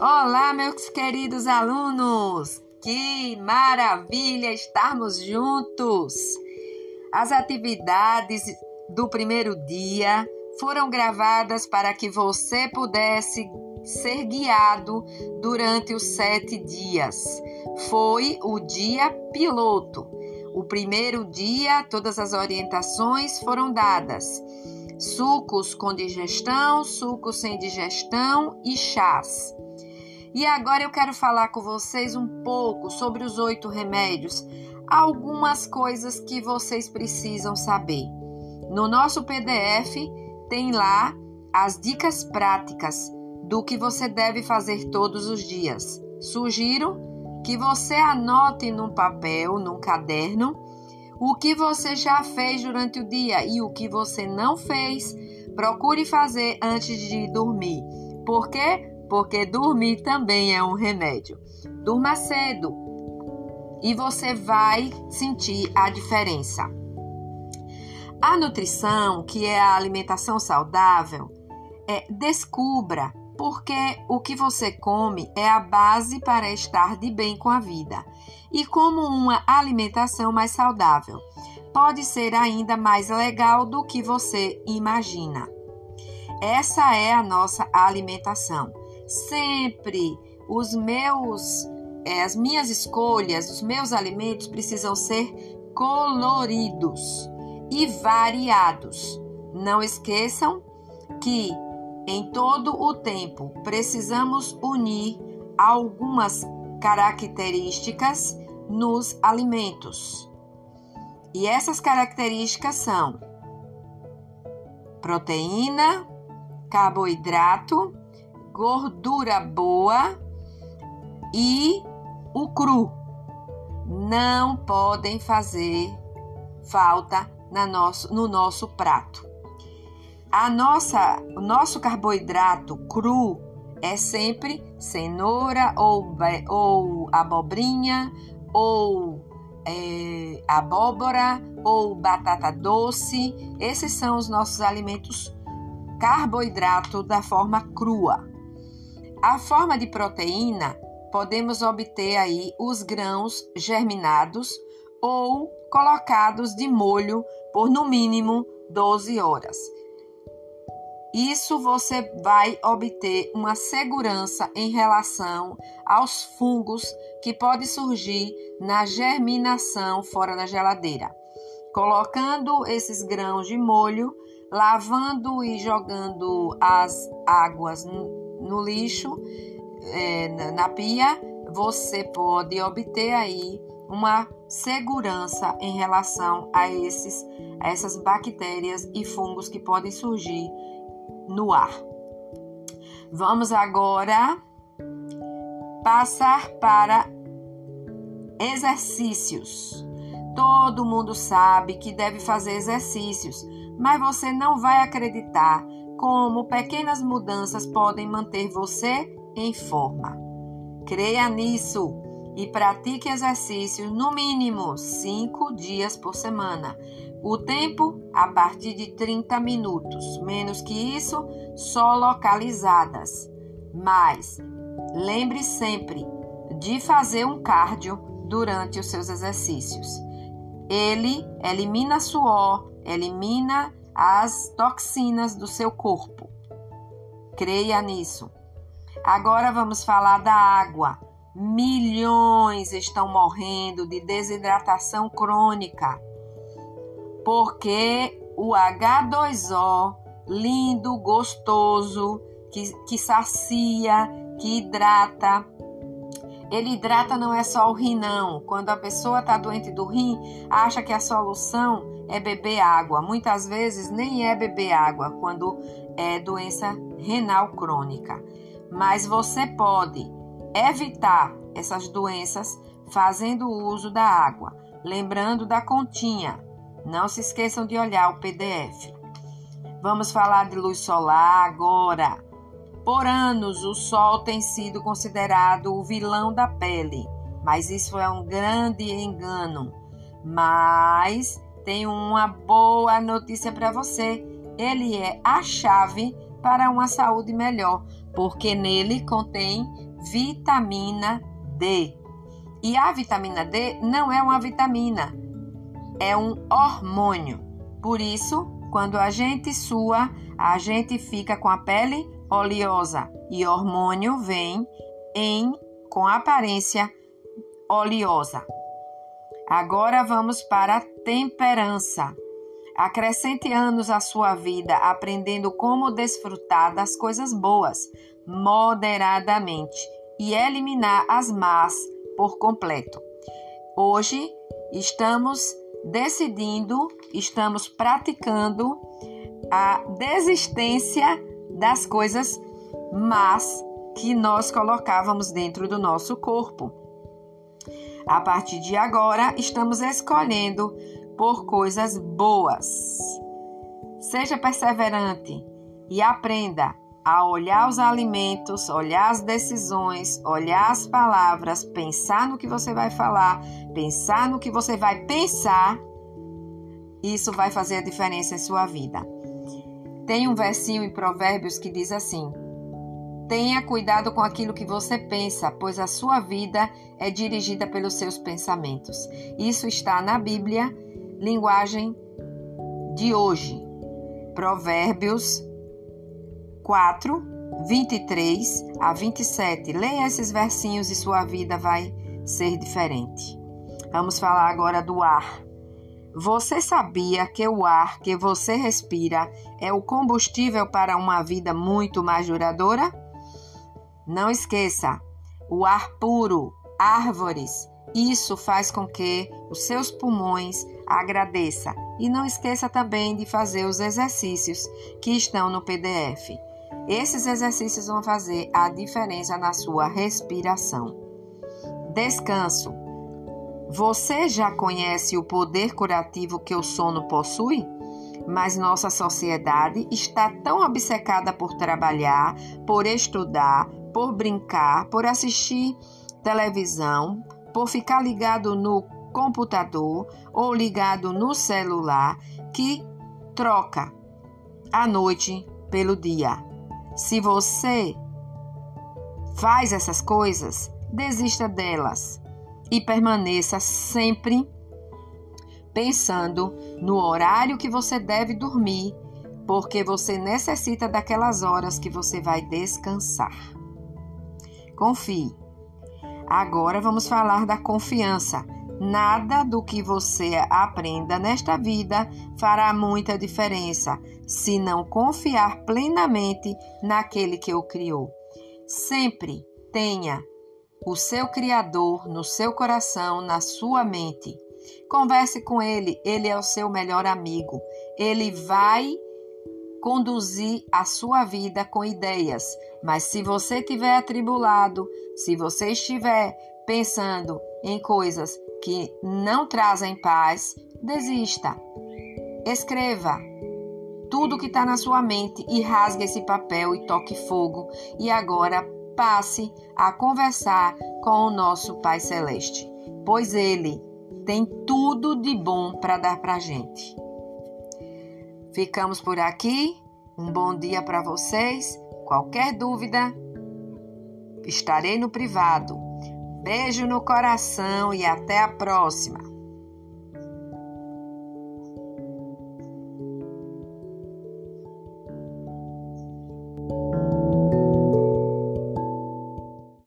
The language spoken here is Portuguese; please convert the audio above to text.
Olá, meus queridos alunos! Que maravilha estarmos juntos! As atividades do primeiro dia foram gravadas para que você pudesse ser guiado durante os sete dias. Foi o dia piloto. O primeiro dia, todas as orientações foram dadas. Sucos com digestão, sucos sem digestão e chás. E agora eu quero falar com vocês um pouco sobre os oito remédios, algumas coisas que vocês precisam saber. No nosso PDF tem lá as dicas práticas do que você deve fazer todos os dias. Sugiro que você anote num papel, num caderno, o que você já fez durante o dia e o que você não fez. Procure fazer antes de dormir. Por quê? Porque dormir também é um remédio. Durma cedo e você vai sentir a diferença. A nutrição, que é a alimentação saudável, é descubra porque o que você come é a base para estar de bem com a vida. E como uma alimentação mais saudável, pode ser ainda mais legal do que você imagina. Essa é a nossa alimentação. Sempre os meus é, as minhas escolhas, os meus alimentos precisam ser coloridos e variados. Não esqueçam que em todo o tempo, precisamos unir algumas características nos alimentos. E essas características são proteína, carboidrato, gordura boa e o cru. Não podem fazer falta na nosso, no nosso prato. A nossa, o nosso carboidrato cru é sempre cenoura ou, ou abobrinha ou é, abóbora ou batata doce. Esses são os nossos alimentos carboidrato da forma crua. A forma de proteína podemos obter aí os grãos germinados ou colocados de molho por no mínimo 12 horas. Isso você vai obter uma segurança em relação aos fungos que pode surgir na germinação fora da geladeira. Colocando esses grãos de molho, lavando e jogando as águas no lixo, é, na pia, você pode obter aí uma segurança em relação a, esses, a essas bactérias e fungos que podem surgir no ar. Vamos agora passar para exercícios. Todo mundo sabe que deve fazer exercícios, mas você não vai acreditar como pequenas mudanças podem manter você em forma. Creia nisso e pratique exercícios no mínimo 5 dias por semana. O tempo a partir de 30 minutos, menos que isso, só localizadas. Mas lembre sempre de fazer um cardio durante os seus exercícios. Ele elimina suor, elimina as toxinas do seu corpo. Creia nisso. Agora vamos falar da água. Milhões estão morrendo de desidratação crônica porque o H2O, lindo, gostoso, que, que sacia, que hidrata, ele hidrata não é só o rim, não. Quando a pessoa está doente do rim, acha que a solução é beber água. Muitas vezes nem é beber água quando é doença renal crônica. Mas você pode evitar essas doenças fazendo uso da água, lembrando da continha. Não se esqueçam de olhar o PDF. Vamos falar de luz solar agora. Por anos, o sol tem sido considerado o vilão da pele, mas isso é um grande engano. Mas tenho uma boa notícia para você: ele é a chave para uma saúde melhor, porque nele contém vitamina D. E a vitamina D não é uma vitamina, é um hormônio. Por isso, quando a gente sua, a gente fica com a pele oleosa e hormônio vem em com aparência oleosa. Agora vamos para a temperança. Acrescente anos à sua vida aprendendo como desfrutar das coisas boas, moderadamente, e eliminar as más por completo. Hoje estamos decidindo, estamos praticando a desistência das coisas más que nós colocávamos dentro do nosso corpo. A partir de agora, estamos escolhendo por coisas boas. Seja perseverante e aprenda a olhar os alimentos, olhar as decisões, olhar as palavras, pensar no que você vai falar, pensar no que você vai pensar. Isso vai fazer a diferença em sua vida. Tem um versinho em Provérbios que diz assim: Tenha cuidado com aquilo que você pensa, pois a sua vida é dirigida pelos seus pensamentos. Isso está na Bíblia linguagem de hoje. Provérbios 4, 23 a 27. Leia esses versinhos e sua vida vai ser diferente. Vamos falar agora do ar. Você sabia que o ar que você respira é o combustível para uma vida muito mais duradoura? Não esqueça, o ar puro, árvores, isso faz com que os seus pulmões agradeça e não esqueça também de fazer os exercícios que estão no PDF. Esses exercícios vão fazer a diferença na sua respiração. Descanso. Você já conhece o poder curativo que o sono possui? Mas nossa sociedade está tão obcecada por trabalhar, por estudar, por brincar, por assistir televisão, por ficar ligado no computador ou ligado no celular que troca a noite pelo dia. Se você faz essas coisas, desista delas e permaneça sempre pensando no horário que você deve dormir, porque você necessita daquelas horas que você vai descansar. Confie. Agora vamos falar da confiança. Nada do que você aprenda nesta vida fará muita diferença se não confiar plenamente naquele que o criou. Sempre tenha o seu Criador no seu coração, na sua mente. Converse com ele, ele é o seu melhor amigo. Ele vai conduzir a sua vida com ideias. Mas se você estiver atribulado, se você estiver pensando em coisas que não trazem paz, desista. Escreva tudo que está na sua mente e rasgue esse papel e toque fogo. E agora passe a conversar com o nosso Pai Celeste, pois Ele tem tudo de bom para dar para a gente. Ficamos por aqui. Um bom dia para vocês. Qualquer dúvida, estarei no privado. Beijo no coração e até a próxima.